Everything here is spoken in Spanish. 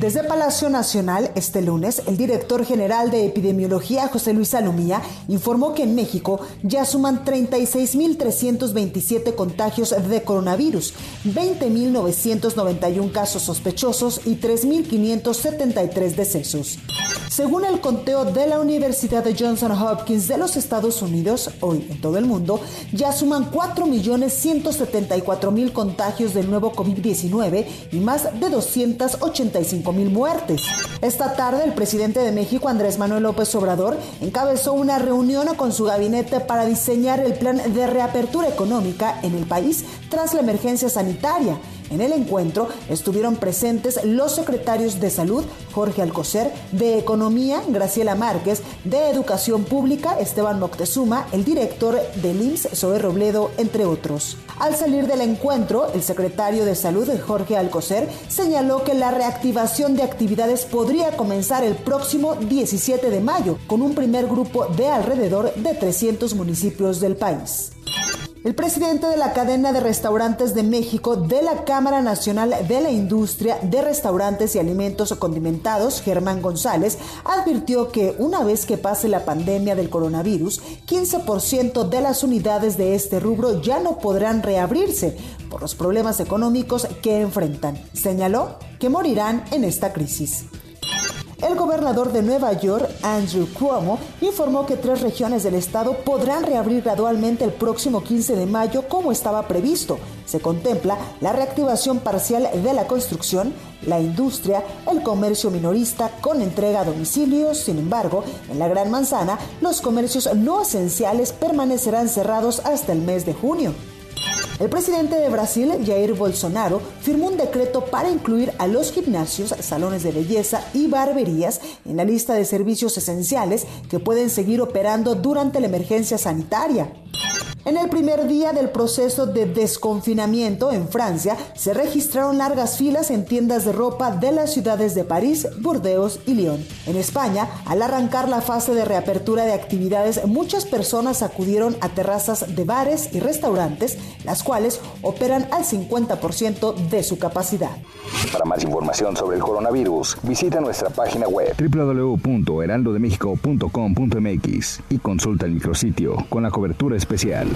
Desde Palacio Nacional, este lunes, el director general de epidemiología, José Luis Salomía, informó que en México ya suman 36.327 contagios de coronavirus, 20.991 casos sospechosos y 3.573 decesos. Según el conteo de la Universidad de Johnson Hopkins de los Estados Unidos, hoy en todo el mundo ya suman 4.174.000 contagios del nuevo COVID-19 y más de 285 mil muertes. Esta tarde, el presidente de México, Andrés Manuel López Obrador, encabezó una reunión con su gabinete para diseñar el plan de reapertura económica en el país tras la emergencia sanitaria. En el encuentro estuvieron presentes los secretarios de Salud, Jorge Alcocer, de Economía, Graciela Márquez, de Educación Pública, Esteban Moctezuma, el director del IMSS, Zoe Robledo, entre otros. Al salir del encuentro, el secretario de Salud, Jorge Alcocer, señaló que la reactivación de actividades podría comenzar el próximo 17 de mayo, con un primer grupo de alrededor de 300 municipios del país. El presidente de la cadena de restaurantes de México de la Cámara Nacional de la Industria de Restaurantes y Alimentos Condimentados, Germán González, advirtió que una vez que pase la pandemia del coronavirus, 15% de las unidades de este rubro ya no podrán reabrirse por los problemas económicos que enfrentan. Señaló que morirán en esta crisis. El gobernador de Nueva York, Andrew Cuomo, informó que tres regiones del estado podrán reabrir gradualmente el próximo 15 de mayo como estaba previsto. Se contempla la reactivación parcial de la construcción, la industria, el comercio minorista con entrega a domicilio. Sin embargo, en la Gran Manzana, los comercios no esenciales permanecerán cerrados hasta el mes de junio. El presidente de Brasil, Jair Bolsonaro, firmó un decreto para incluir a los gimnasios, salones de belleza y barberías en la lista de servicios esenciales que pueden seguir operando durante la emergencia sanitaria. En el primer día del proceso de desconfinamiento en Francia, se registraron largas filas en tiendas de ropa de las ciudades de París, Burdeos y Lyon. En España, al arrancar la fase de reapertura de actividades, muchas personas acudieron a terrazas de bares y restaurantes, las cuales operan al 50% de su capacidad. Para más información sobre el coronavirus, visita nuestra página web www.heraldodemexico.com.mx y consulta el micrositio con la cobertura especial.